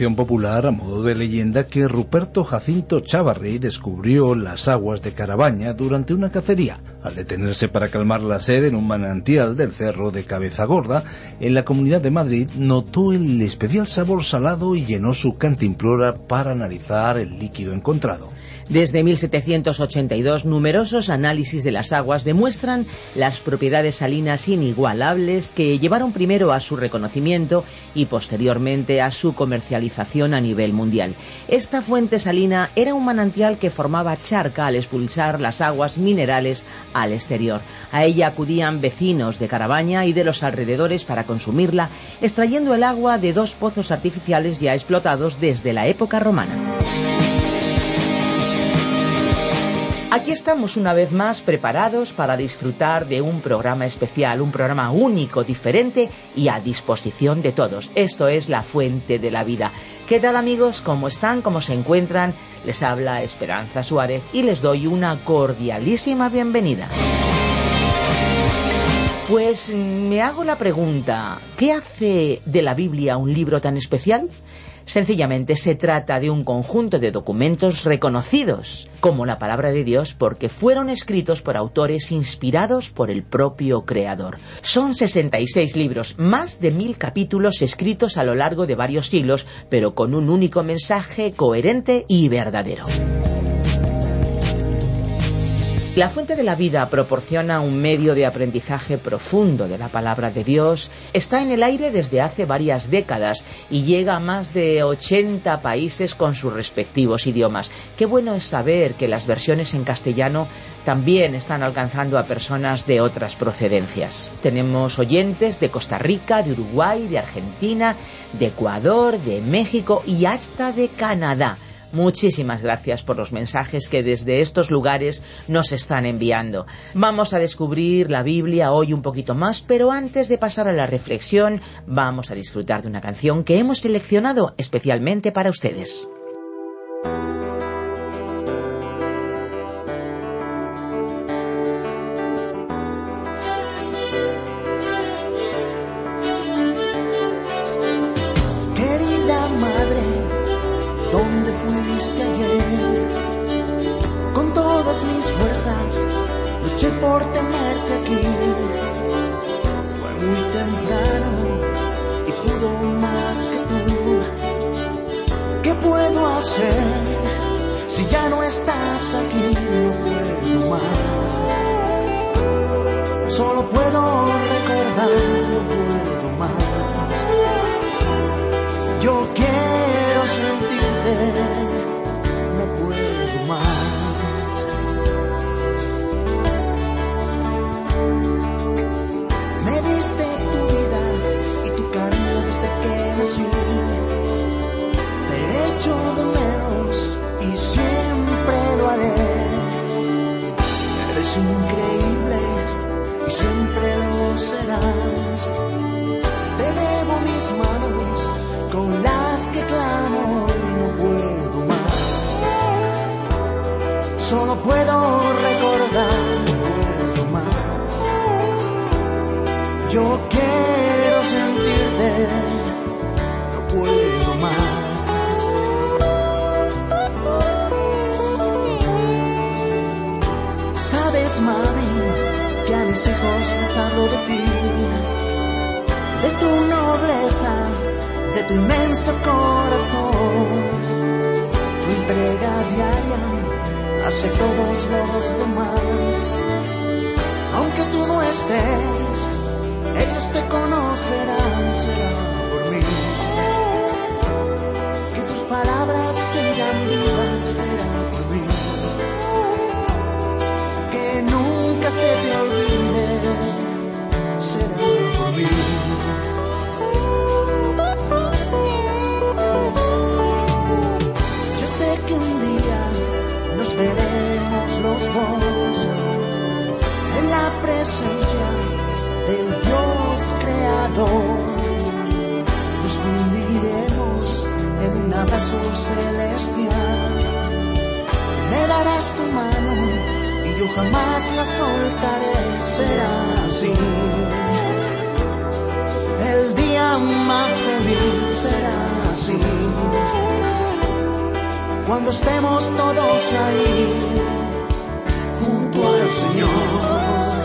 Popular a modo de leyenda que Ruperto Jacinto Chavarri descubrió las aguas de Carabaña durante una cacería. Al detenerse para calmar la sed en un manantial del cerro de Cabeza Gorda, en la comunidad de Madrid notó el especial sabor salado y llenó su cantimplora para analizar el líquido encontrado. Desde 1782, numerosos análisis de las aguas demuestran las propiedades salinas inigualables que llevaron primero a su reconocimiento y posteriormente a su comercialización a nivel mundial. Esta fuente salina era un manantial que formaba charca al expulsar las aguas minerales al exterior. A ella acudían vecinos de Carabaña y de los alrededores para consumirla, extrayendo el agua de dos pozos artificiales ya explotados desde la época romana. Aquí estamos una vez más preparados para disfrutar de un programa especial, un programa único, diferente y a disposición de todos. Esto es La Fuente de la Vida. ¿Qué tal amigos? ¿Cómo están? ¿Cómo se encuentran? Les habla Esperanza Suárez y les doy una cordialísima bienvenida. Pues me hago la pregunta, ¿qué hace de la Biblia un libro tan especial? Sencillamente se trata de un conjunto de documentos reconocidos como la palabra de Dios porque fueron escritos por autores inspirados por el propio Creador. Son 66 libros, más de mil capítulos escritos a lo largo de varios siglos, pero con un único mensaje coherente y verdadero. La Fuente de la Vida proporciona un medio de aprendizaje profundo de la palabra de Dios. Está en el aire desde hace varias décadas y llega a más de 80 países con sus respectivos idiomas. Qué bueno es saber que las versiones en castellano también están alcanzando a personas de otras procedencias. Tenemos oyentes de Costa Rica, de Uruguay, de Argentina, de Ecuador, de México y hasta de Canadá. Muchísimas gracias por los mensajes que desde estos lugares nos están enviando. Vamos a descubrir la Biblia hoy un poquito más, pero antes de pasar a la reflexión, vamos a disfrutar de una canción que hemos seleccionado especialmente para ustedes. hace todos los demás. Aunque tú no estés, ellos te conocerán, será por mí. Que tus palabras sigan vivas, será por mí. Que nunca se te olvide, será por mí. Los dos en la presencia del Dios creador. Nos fundiremos en un abrazo celestial. Me darás tu mano y yo jamás la soltaré. Será así. El día más feliz será así cuando estemos todos ahí junto al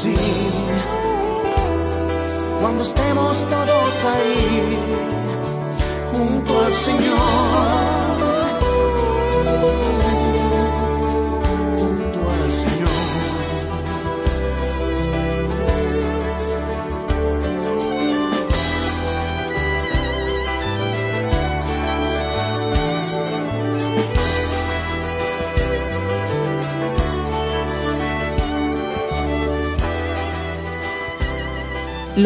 Señor. cuando estemos todos ahí junto al Señor.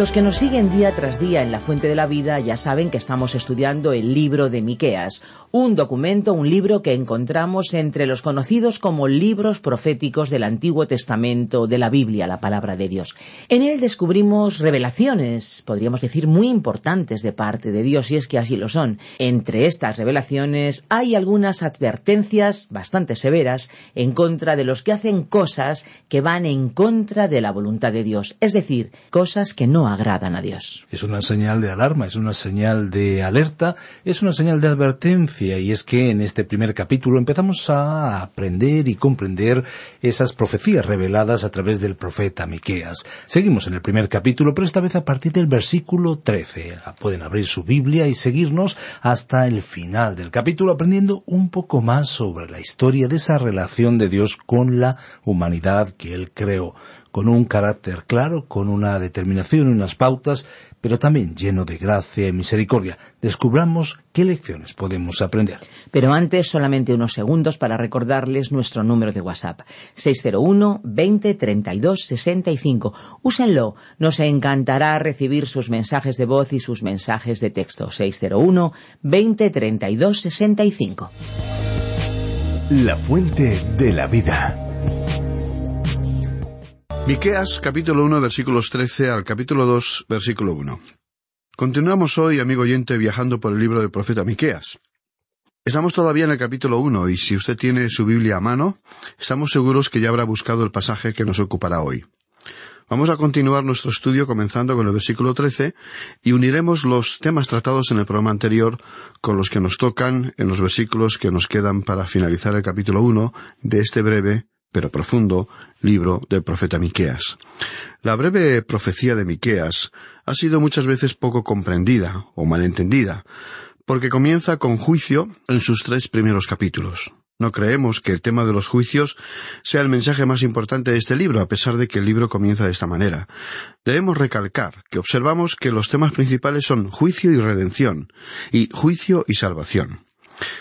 Los que nos siguen día tras día en la Fuente de la Vida ya saben que estamos estudiando el libro de Miqueas, un documento, un libro que encontramos entre los conocidos como libros proféticos del Antiguo Testamento de la Biblia, la palabra de Dios. En él descubrimos revelaciones, podríamos decir muy importantes de parte de Dios, y es que así lo son. Entre estas revelaciones hay algunas advertencias bastante severas en contra de los que hacen cosas que van en contra de la voluntad de Dios, es decir, cosas que no Es una señal de alarma, es una señal de alerta, es una señal de advertencia y es que en este primer capítulo empezamos a aprender y comprender esas profecías reveladas a través del profeta Miqueas. Seguimos en el primer capítulo, pero esta vez a partir del versículo 13. Pueden abrir su Biblia y seguirnos hasta el final del capítulo aprendiendo un poco más sobre la historia de esa relación de Dios con la humanidad que él creó con un carácter claro, con una determinación y unas pautas, pero también lleno de gracia y misericordia. Descubramos qué lecciones podemos aprender. Pero antes, solamente unos segundos para recordarles nuestro número de WhatsApp. 601 20 32 65. Úsenlo. Nos encantará recibir sus mensajes de voz y sus mensajes de texto. 601 20 32 65. La fuente de la vida. Miqueas capítulo 1 versículos 13 al capítulo 2 versículo 1. Continuamos hoy, amigo oyente, viajando por el libro del profeta Miqueas. Estamos todavía en el capítulo 1 y si usted tiene su Biblia a mano, estamos seguros que ya habrá buscado el pasaje que nos ocupará hoy. Vamos a continuar nuestro estudio comenzando con el versículo 13 y uniremos los temas tratados en el programa anterior con los que nos tocan en los versículos que nos quedan para finalizar el capítulo 1 de este breve pero profundo libro del profeta Miqueas. La breve profecía de Miqueas ha sido muchas veces poco comprendida o malentendida, porque comienza con juicio en sus tres primeros capítulos. No creemos que el tema de los juicios sea el mensaje más importante de este libro, a pesar de que el libro comienza de esta manera. Debemos recalcar que observamos que los temas principales son juicio y redención, y juicio y salvación.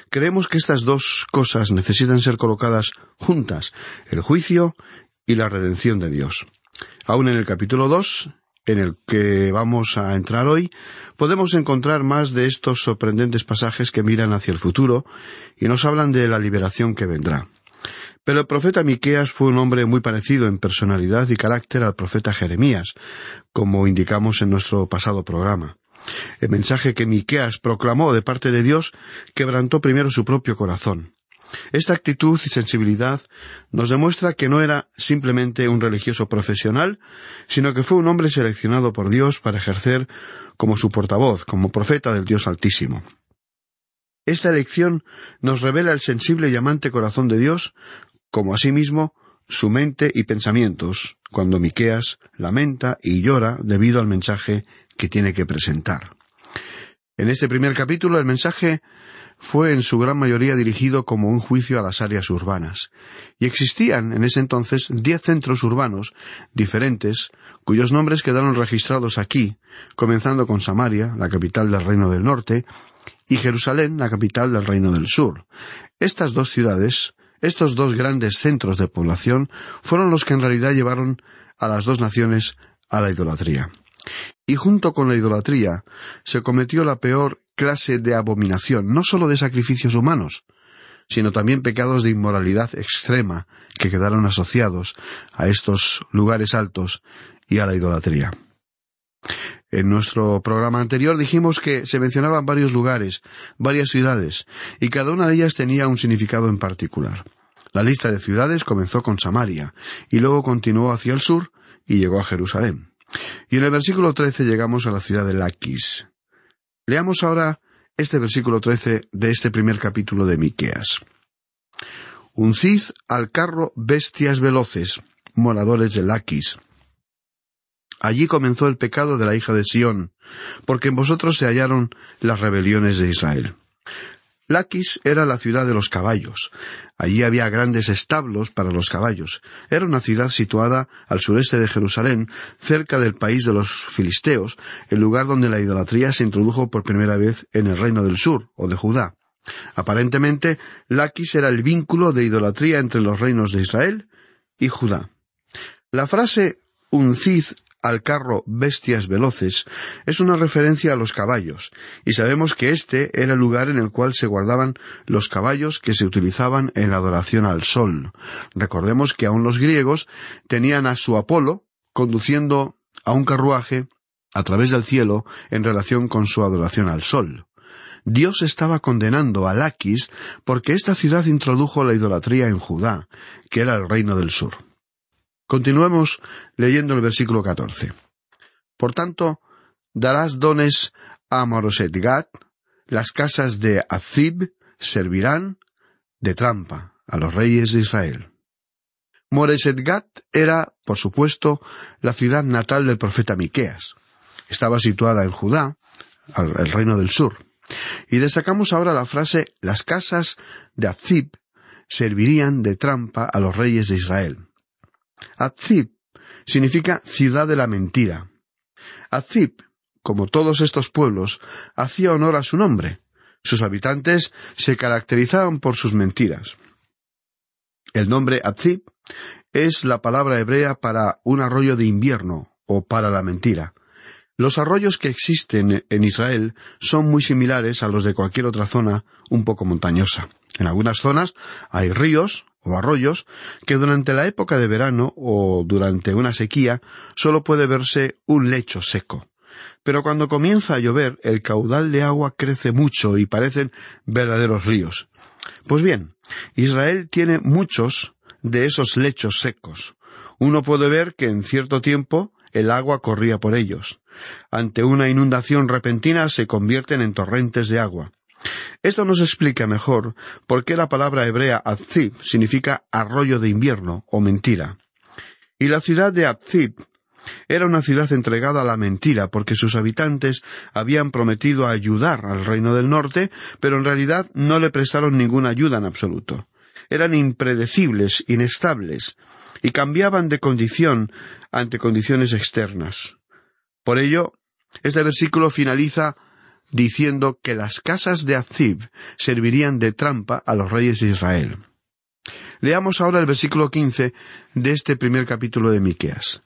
Creemos que estas dos cosas necesitan ser colocadas juntas, el juicio y la redención de Dios. Aún en el capítulo 2, en el que vamos a entrar hoy, podemos encontrar más de estos sorprendentes pasajes que miran hacia el futuro y nos hablan de la liberación que vendrá. Pero el profeta Miqueas fue un hombre muy parecido en personalidad y carácter al profeta Jeremías, como indicamos en nuestro pasado programa. El mensaje que Miqueas proclamó de parte de Dios quebrantó primero su propio corazón. Esta actitud y sensibilidad nos demuestra que no era simplemente un religioso profesional, sino que fue un hombre seleccionado por Dios para ejercer como su portavoz, como profeta del Dios Altísimo. Esta elección nos revela el sensible y amante corazón de Dios, como asimismo su mente y pensamientos, cuando Miqueas lamenta y llora debido al mensaje que tiene que presentar. En este primer capítulo el mensaje fue en su gran mayoría dirigido como un juicio a las áreas urbanas, y existían en ese entonces diez centros urbanos diferentes cuyos nombres quedaron registrados aquí, comenzando con Samaria, la capital del Reino del Norte, y Jerusalén, la capital del Reino del Sur. Estas dos ciudades, estos dos grandes centros de población, fueron los que en realidad llevaron a las dos naciones a la idolatría. Y junto con la idolatría se cometió la peor clase de abominación, no sólo de sacrificios humanos, sino también pecados de inmoralidad extrema que quedaron asociados a estos lugares altos y a la idolatría. En nuestro programa anterior dijimos que se mencionaban varios lugares, varias ciudades, y cada una de ellas tenía un significado en particular. La lista de ciudades comenzó con Samaria, y luego continuó hacia el sur y llegó a Jerusalén. Y en el versículo trece llegamos a la ciudad de Laquis. Leamos ahora este versículo trece de este primer capítulo de Miqueas. Uncid al carro bestias veloces, moradores de Laquis. Allí comenzó el pecado de la hija de Sión, porque en vosotros se hallaron las rebeliones de Israel. Laquis era la ciudad de los caballos. Allí había grandes establos para los caballos. Era una ciudad situada al sureste de Jerusalén, cerca del país de los filisteos, el lugar donde la idolatría se introdujo por primera vez en el reino del sur, o de Judá. Aparentemente, Laquis era el vínculo de idolatría entre los reinos de Israel y Judá. La frase uncid al carro bestias veloces es una referencia a los caballos, y sabemos que este era el lugar en el cual se guardaban los caballos que se utilizaban en adoración al sol. Recordemos que aún los griegos tenían a su Apolo conduciendo a un carruaje a través del cielo en relación con su adoración al sol. Dios estaba condenando a Laquis porque esta ciudad introdujo la idolatría en Judá, que era el reino del sur. Continuemos leyendo el versículo catorce. Por tanto, darás dones a Moroset las casas de Azib servirán de trampa a los reyes de Israel. Moreset era, por supuesto, la ciudad natal del profeta Miqueas. Estaba situada en Judá, el reino del sur. Y destacamos ahora la frase las casas de Azib servirían de trampa a los reyes de Israel. Azib significa ciudad de la mentira. Azib, como todos estos pueblos, hacía honor a su nombre. Sus habitantes se caracterizaban por sus mentiras. El nombre Azib es la palabra hebrea para un arroyo de invierno o para la mentira. Los arroyos que existen en Israel son muy similares a los de cualquier otra zona un poco montañosa. En algunas zonas hay ríos o arroyos que durante la época de verano o durante una sequía solo puede verse un lecho seco. Pero cuando comienza a llover el caudal de agua crece mucho y parecen verdaderos ríos. Pues bien, Israel tiene muchos de esos lechos secos. Uno puede ver que en cierto tiempo el agua corría por ellos. Ante una inundación repentina se convierten en torrentes de agua. Esto nos explica mejor por qué la palabra hebrea Azib significa arroyo de invierno o mentira. Y la ciudad de Azib era una ciudad entregada a la mentira porque sus habitantes habían prometido ayudar al reino del norte, pero en realidad no le prestaron ninguna ayuda en absoluto. Eran impredecibles, inestables, y cambiaban de condición ante condiciones externas. Por ello, este versículo finaliza diciendo que las casas de Azib servirían de trampa a los reyes de Israel. Leamos ahora el versículo quince de este primer capítulo de Miqueas.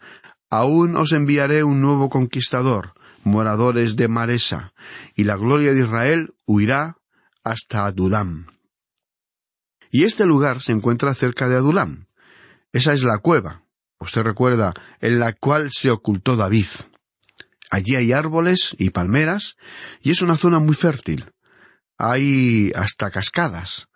Aún os enviaré un nuevo conquistador, moradores de Maresa, y la gloria de Israel huirá hasta Adulam. Y este lugar se encuentra cerca de Adulam. Esa es la cueva, usted recuerda, en la cual se ocultó David. Allí hay árboles y palmeras y es una zona muy fértil. Hay hasta cascadas,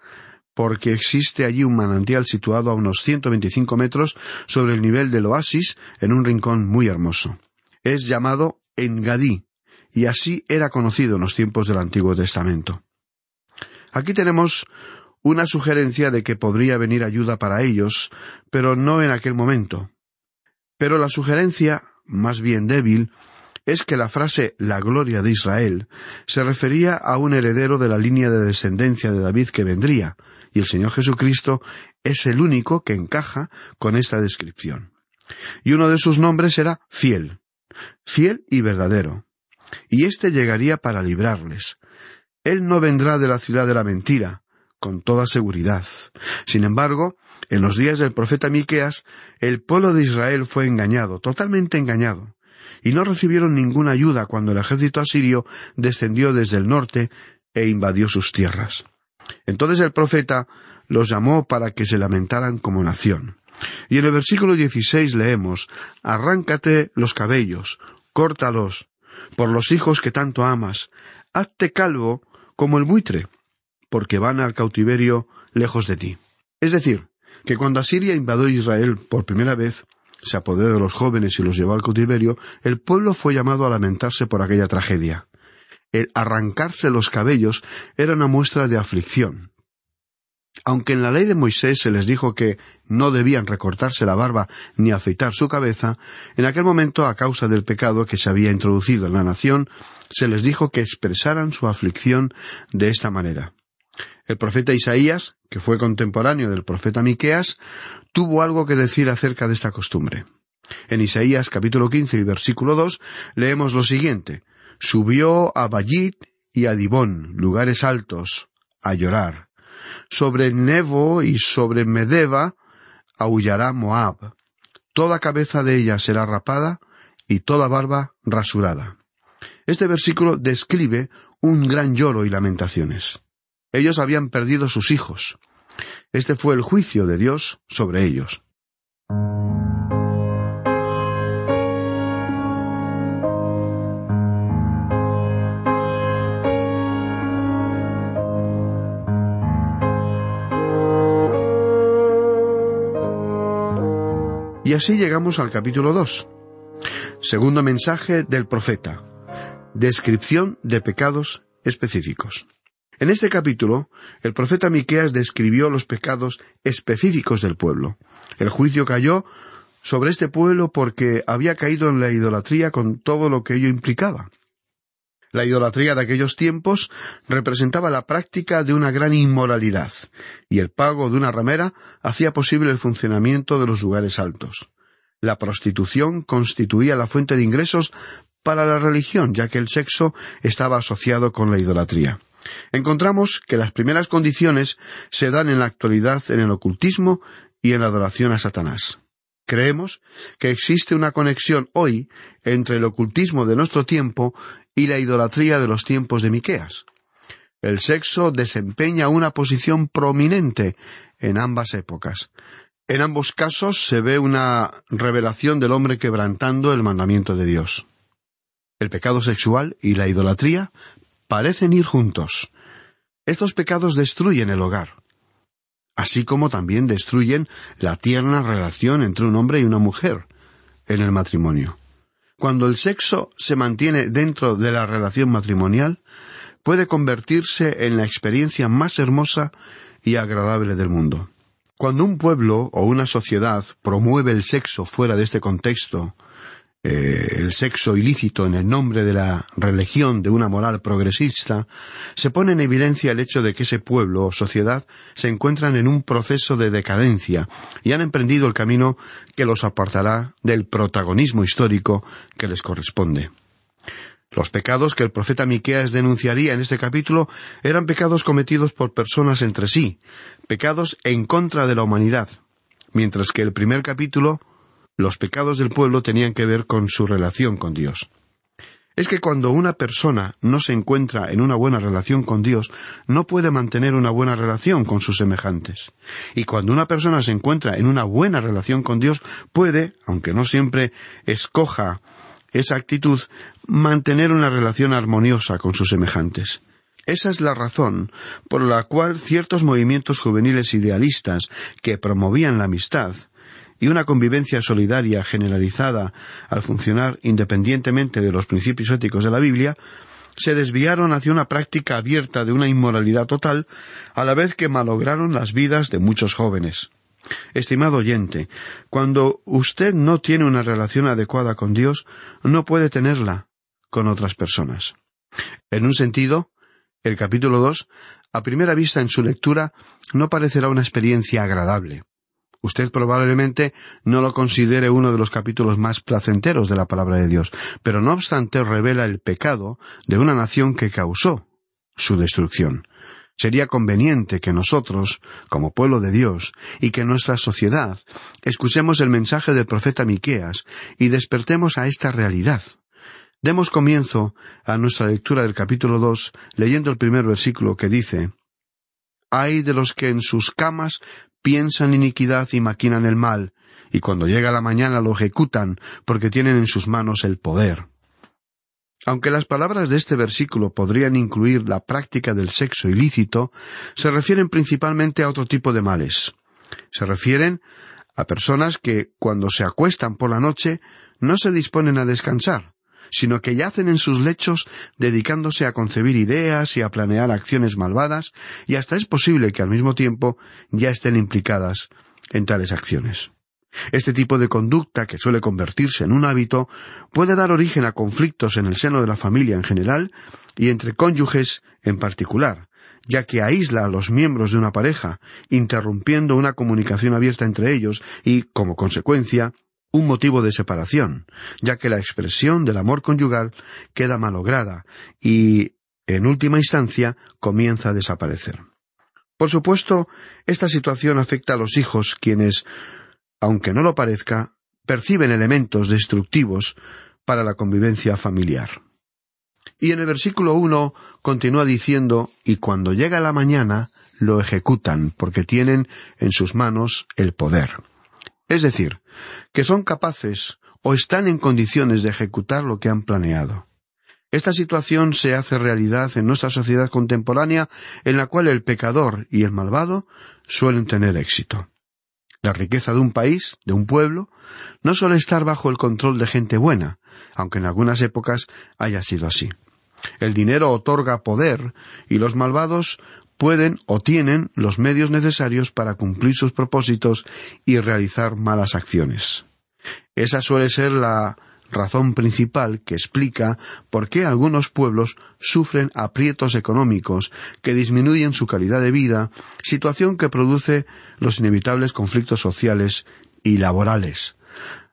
porque existe allí un manantial situado a unos 125 metros sobre el nivel del oasis en un rincón muy hermoso. Es llamado Engadí, y así era conocido en los tiempos del Antiguo Testamento. Aquí tenemos una sugerencia de que podría venir ayuda para ellos, pero no en aquel momento. Pero la sugerencia, más bien débil, es que la frase la gloria de Israel se refería a un heredero de la línea de descendencia de David que vendría, y el Señor Jesucristo es el único que encaja con esta descripción. Y uno de sus nombres era fiel, fiel y verdadero. Y éste llegaría para librarles. Él no vendrá de la ciudad de la mentira, con toda seguridad. Sin embargo, en los días del profeta Miqueas, el pueblo de Israel fue engañado, totalmente engañado, y no recibieron ninguna ayuda cuando el ejército asirio descendió desde el norte e invadió sus tierras. Entonces el profeta los llamó para que se lamentaran como nación. Y en el versículo 16 leemos, Arráncate los cabellos, córtalos, por los hijos que tanto amas, hazte calvo como el buitre, porque van al cautiverio lejos de ti. Es decir, que cuando Asiria invadió Israel por primera vez, se apoderó de los jóvenes y los llevó al cautiverio, el pueblo fue llamado a lamentarse por aquella tragedia. El arrancarse los cabellos era una muestra de aflicción. Aunque en la ley de Moisés se les dijo que no debían recortarse la barba ni afeitar su cabeza, en aquel momento, a causa del pecado que se había introducido en la nación, se les dijo que expresaran su aflicción de esta manera. El profeta Isaías, que fue contemporáneo del profeta Miqueas, tuvo algo que decir acerca de esta costumbre. En Isaías capítulo quince y versículo dos leemos lo siguiente Subió a Bayit y a Dibón, lugares altos, a llorar. Sobre Nebo y sobre Medeba aullará Moab. Toda cabeza de ella será rapada y toda barba rasurada. Este versículo describe un gran lloro y lamentaciones. Ellos habían perdido sus hijos. Este fue el juicio de Dios sobre ellos. Y así llegamos al capítulo 2. Segundo mensaje del profeta. Descripción de pecados específicos. En este capítulo, el profeta Miqueas describió los pecados específicos del pueblo. El juicio cayó sobre este pueblo porque había caído en la idolatría con todo lo que ello implicaba. La idolatría de aquellos tiempos representaba la práctica de una gran inmoralidad, y el pago de una ramera hacía posible el funcionamiento de los lugares altos. La prostitución constituía la fuente de ingresos para la religión, ya que el sexo estaba asociado con la idolatría. Encontramos que las primeras condiciones se dan en la actualidad en el ocultismo y en la adoración a Satanás. Creemos que existe una conexión hoy entre el ocultismo de nuestro tiempo y la idolatría de los tiempos de Miqueas. El sexo desempeña una posición prominente en ambas épocas. En ambos casos se ve una revelación del hombre quebrantando el mandamiento de Dios. El pecado sexual y la idolatría parecen ir juntos. Estos pecados destruyen el hogar, así como también destruyen la tierna relación entre un hombre y una mujer en el matrimonio. Cuando el sexo se mantiene dentro de la relación matrimonial, puede convertirse en la experiencia más hermosa y agradable del mundo. Cuando un pueblo o una sociedad promueve el sexo fuera de este contexto, eh, el sexo ilícito en el nombre de la religión de una moral progresista, se pone en evidencia el hecho de que ese pueblo o sociedad se encuentran en un proceso de decadencia y han emprendido el camino que los apartará del protagonismo histórico que les corresponde. Los pecados que el profeta Miqueas denunciaría en este capítulo eran pecados cometidos por personas entre sí, pecados en contra de la humanidad, mientras que el primer capítulo los pecados del pueblo tenían que ver con su relación con Dios. Es que cuando una persona no se encuentra en una buena relación con Dios, no puede mantener una buena relación con sus semejantes. Y cuando una persona se encuentra en una buena relación con Dios, puede, aunque no siempre escoja esa actitud, mantener una relación armoniosa con sus semejantes. Esa es la razón por la cual ciertos movimientos juveniles idealistas que promovían la amistad y una convivencia solidaria generalizada al funcionar independientemente de los principios éticos de la Biblia, se desviaron hacia una práctica abierta de una inmoralidad total, a la vez que malograron las vidas de muchos jóvenes. Estimado oyente, cuando usted no tiene una relación adecuada con Dios, no puede tenerla, con otras personas. En un sentido, el capítulo dos, a primera vista en su lectura, no parecerá una experiencia agradable. Usted probablemente no lo considere uno de los capítulos más placenteros de la palabra de Dios, pero no obstante revela el pecado de una nación que causó su destrucción. Sería conveniente que nosotros, como pueblo de Dios, y que nuestra sociedad, escuchemos el mensaje del profeta Miqueas y despertemos a esta realidad. Demos comienzo a nuestra lectura del capítulo dos leyendo el primer versículo que dice Hay de los que en sus camas piensan iniquidad y maquinan el mal, y cuando llega la mañana lo ejecutan, porque tienen en sus manos el poder. Aunque las palabras de este versículo podrían incluir la práctica del sexo ilícito, se refieren principalmente a otro tipo de males. Se refieren a personas que, cuando se acuestan por la noche, no se disponen a descansar, sino que yacen en sus lechos dedicándose a concebir ideas y a planear acciones malvadas, y hasta es posible que al mismo tiempo ya estén implicadas en tales acciones. Este tipo de conducta, que suele convertirse en un hábito, puede dar origen a conflictos en el seno de la familia en general y entre cónyuges en particular, ya que aísla a los miembros de una pareja, interrumpiendo una comunicación abierta entre ellos y, como consecuencia, un motivo de separación, ya que la expresión del amor conyugal queda malograda y, en última instancia, comienza a desaparecer. Por supuesto, esta situación afecta a los hijos, quienes aunque no lo parezca, perciben elementos destructivos para la convivencia familiar. Y en el versículo uno continúa diciendo y cuando llega la mañana lo ejecutan porque tienen en sus manos el poder. Es decir, que son capaces o están en condiciones de ejecutar lo que han planeado. Esta situación se hace realidad en nuestra sociedad contemporánea en la cual el pecador y el malvado suelen tener éxito. La riqueza de un país, de un pueblo, no suele estar bajo el control de gente buena, aunque en algunas épocas haya sido así. El dinero otorga poder y los malvados pueden o tienen los medios necesarios para cumplir sus propósitos y realizar malas acciones. Esa suele ser la razón principal que explica por qué algunos pueblos sufren aprietos económicos que disminuyen su calidad de vida, situación que produce los inevitables conflictos sociales y laborales.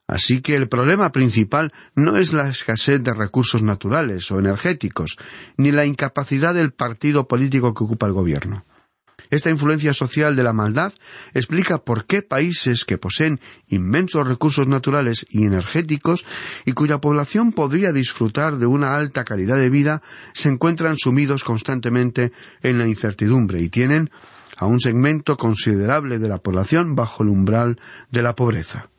Así que el problema principal no es la escasez de recursos naturales o energéticos, ni la incapacidad del partido político que ocupa el gobierno. Esta influencia social de la maldad explica por qué países que poseen inmensos recursos naturales y energéticos y cuya población podría disfrutar de una alta calidad de vida se encuentran sumidos constantemente en la incertidumbre y tienen a un segmento considerable de la población bajo el umbral de la pobreza.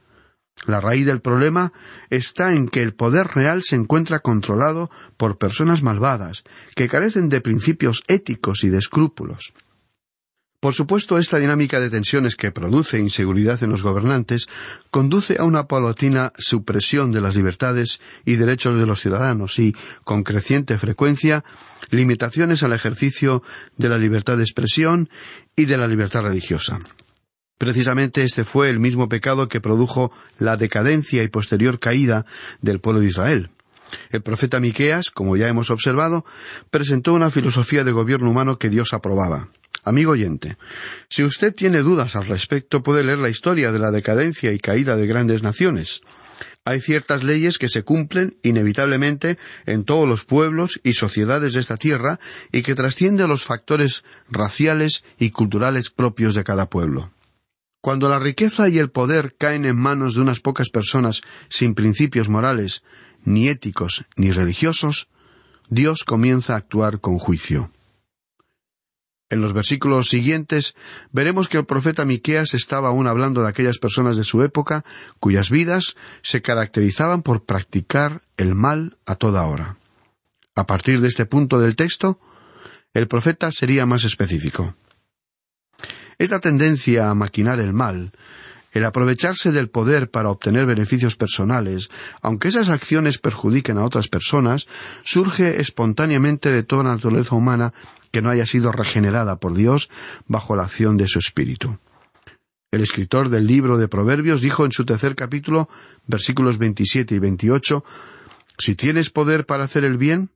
La raíz del problema está en que el poder real se encuentra controlado por personas malvadas, que carecen de principios éticos y de escrúpulos. Por supuesto, esta dinámica de tensiones que produce inseguridad en los gobernantes conduce a una paulatina supresión de las libertades y derechos de los ciudadanos y, con creciente frecuencia, limitaciones al ejercicio de la libertad de expresión y de la libertad religiosa. Precisamente este fue el mismo pecado que produjo la decadencia y posterior caída del pueblo de Israel. El profeta Miqueas, como ya hemos observado, presentó una filosofía de gobierno humano que Dios aprobaba. Amigo oyente, si usted tiene dudas al respecto, puede leer la historia de la decadencia y caída de grandes naciones. Hay ciertas leyes que se cumplen inevitablemente en todos los pueblos y sociedades de esta tierra y que trascienden los factores raciales y culturales propios de cada pueblo. Cuando la riqueza y el poder caen en manos de unas pocas personas sin principios morales, ni éticos, ni religiosos, Dios comienza a actuar con juicio. En los versículos siguientes veremos que el profeta Miqueas estaba aún hablando de aquellas personas de su época cuyas vidas se caracterizaban por practicar el mal a toda hora. A partir de este punto del texto, el profeta sería más específico. Esta tendencia a maquinar el mal, el aprovecharse del poder para obtener beneficios personales, aunque esas acciones perjudiquen a otras personas, surge espontáneamente de toda naturaleza humana que no haya sido regenerada por Dios bajo la acción de su Espíritu. El escritor del libro de Proverbios dijo en su tercer capítulo, versículos 27 y 28, Si tienes poder para hacer el bien,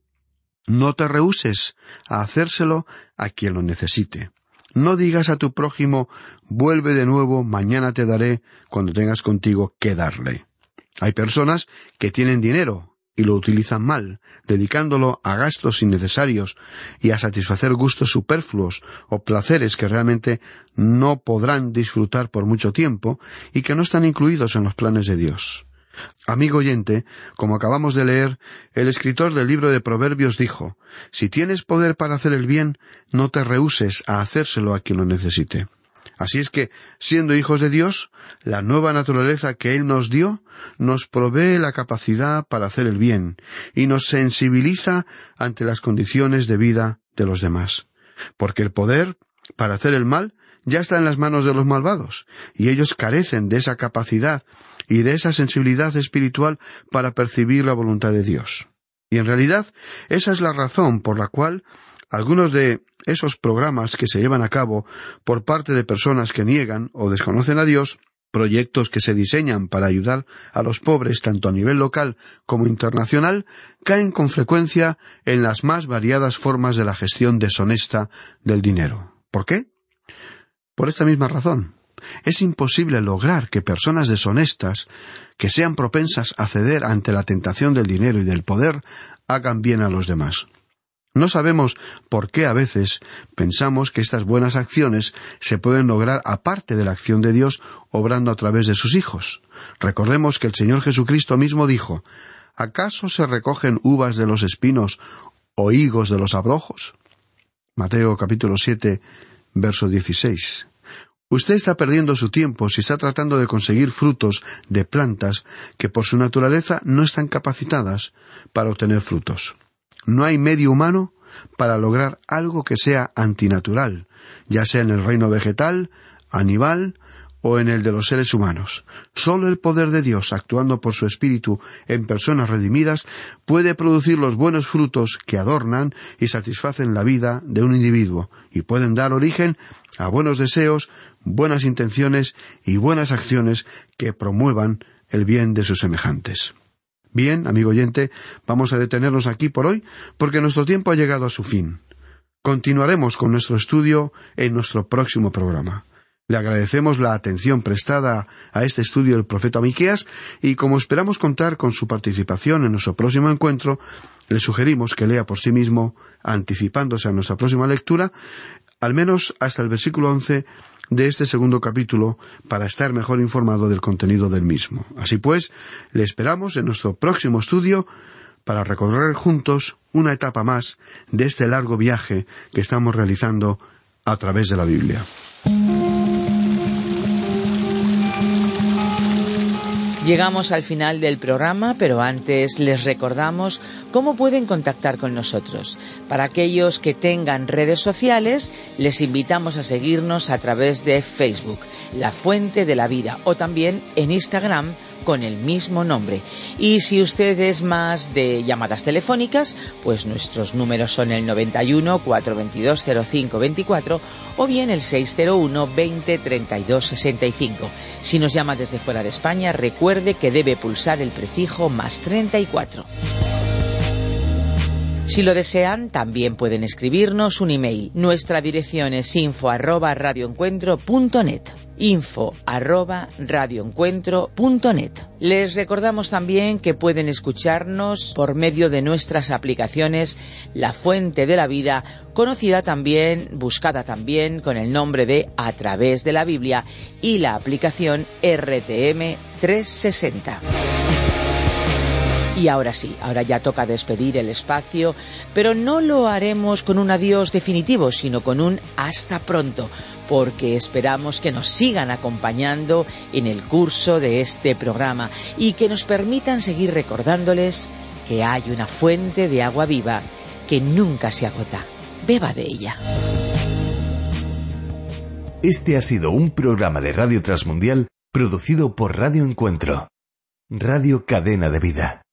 no te rehuses a hacérselo a quien lo necesite. No digas a tu prójimo, vuelve de nuevo, mañana te daré, cuando tengas contigo que darle. Hay personas que tienen dinero y lo utilizan mal, dedicándolo a gastos innecesarios y a satisfacer gustos superfluos o placeres que realmente no podrán disfrutar por mucho tiempo y que no están incluidos en los planes de Dios. Amigo oyente, como acabamos de leer, el escritor del libro de Proverbios dijo, Si tienes poder para hacer el bien, no te rehuses a hacérselo a quien lo necesite. Así es que, siendo hijos de Dios, la nueva naturaleza que Él nos dio nos provee la capacidad para hacer el bien y nos sensibiliza ante las condiciones de vida de los demás. Porque el poder para hacer el mal ya está en las manos de los malvados, y ellos carecen de esa capacidad y de esa sensibilidad espiritual para percibir la voluntad de Dios. Y en realidad esa es la razón por la cual algunos de esos programas que se llevan a cabo por parte de personas que niegan o desconocen a Dios, proyectos que se diseñan para ayudar a los pobres tanto a nivel local como internacional, caen con frecuencia en las más variadas formas de la gestión deshonesta del dinero. ¿Por qué? Por esta misma razón. Es imposible lograr que personas deshonestas, que sean propensas a ceder ante la tentación del dinero y del poder, hagan bien a los demás. No sabemos por qué a veces pensamos que estas buenas acciones se pueden lograr aparte de la acción de Dios obrando a través de sus hijos. Recordemos que el Señor Jesucristo mismo dijo ¿Acaso se recogen uvas de los espinos o higos de los abrojos? Mateo capítulo siete verso 16. Usted está perdiendo su tiempo si está tratando de conseguir frutos de plantas que por su naturaleza no están capacitadas para obtener frutos. No hay medio humano para lograr algo que sea antinatural, ya sea en el reino vegetal, animal o en el de los seres humanos. Solo el poder de Dios, actuando por su Espíritu en personas redimidas, puede producir los buenos frutos que adornan y satisfacen la vida de un individuo y pueden dar origen a buenos deseos, buenas intenciones y buenas acciones que promuevan el bien de sus semejantes. Bien, amigo oyente, vamos a detenernos aquí por hoy porque nuestro tiempo ha llegado a su fin. Continuaremos con nuestro estudio en nuestro próximo programa. Le agradecemos la atención prestada a este estudio del profeta Miqueas y como esperamos contar con su participación en nuestro próximo encuentro, le sugerimos que lea por sí mismo, anticipándose a nuestra próxima lectura, al menos hasta el versículo once de este segundo capítulo para estar mejor informado del contenido del mismo. Así pues, le esperamos en nuestro próximo estudio para recorrer juntos una etapa más de este largo viaje que estamos realizando a través de la Biblia. Llegamos al final del programa, pero antes les recordamos cómo pueden contactar con nosotros. Para aquellos que tengan redes sociales, les invitamos a seguirnos a través de Facebook, La Fuente de la Vida, o también en Instagram con el mismo nombre. Y si usted es más de llamadas telefónicas, pues nuestros números son el 91 422 0524 o bien el 601 20 32 65. Si nos llama desde fuera de España, recuerde que debe pulsar el prefijo más 34. Si lo desean, también pueden escribirnos un email. Nuestra dirección es info arroba info arroba radioencuentro.net. Les recordamos también que pueden escucharnos por medio de nuestras aplicaciones La Fuente de la Vida, conocida también, buscada también con el nombre de A través de la Biblia y la aplicación RTM 360. Y ahora sí, ahora ya toca despedir el espacio, pero no lo haremos con un adiós definitivo, sino con un hasta pronto, porque esperamos que nos sigan acompañando en el curso de este programa y que nos permitan seguir recordándoles que hay una fuente de agua viva que nunca se agota. Beba de ella. Este ha sido un programa de Radio Transmundial producido por Radio Encuentro, Radio Cadena de Vida.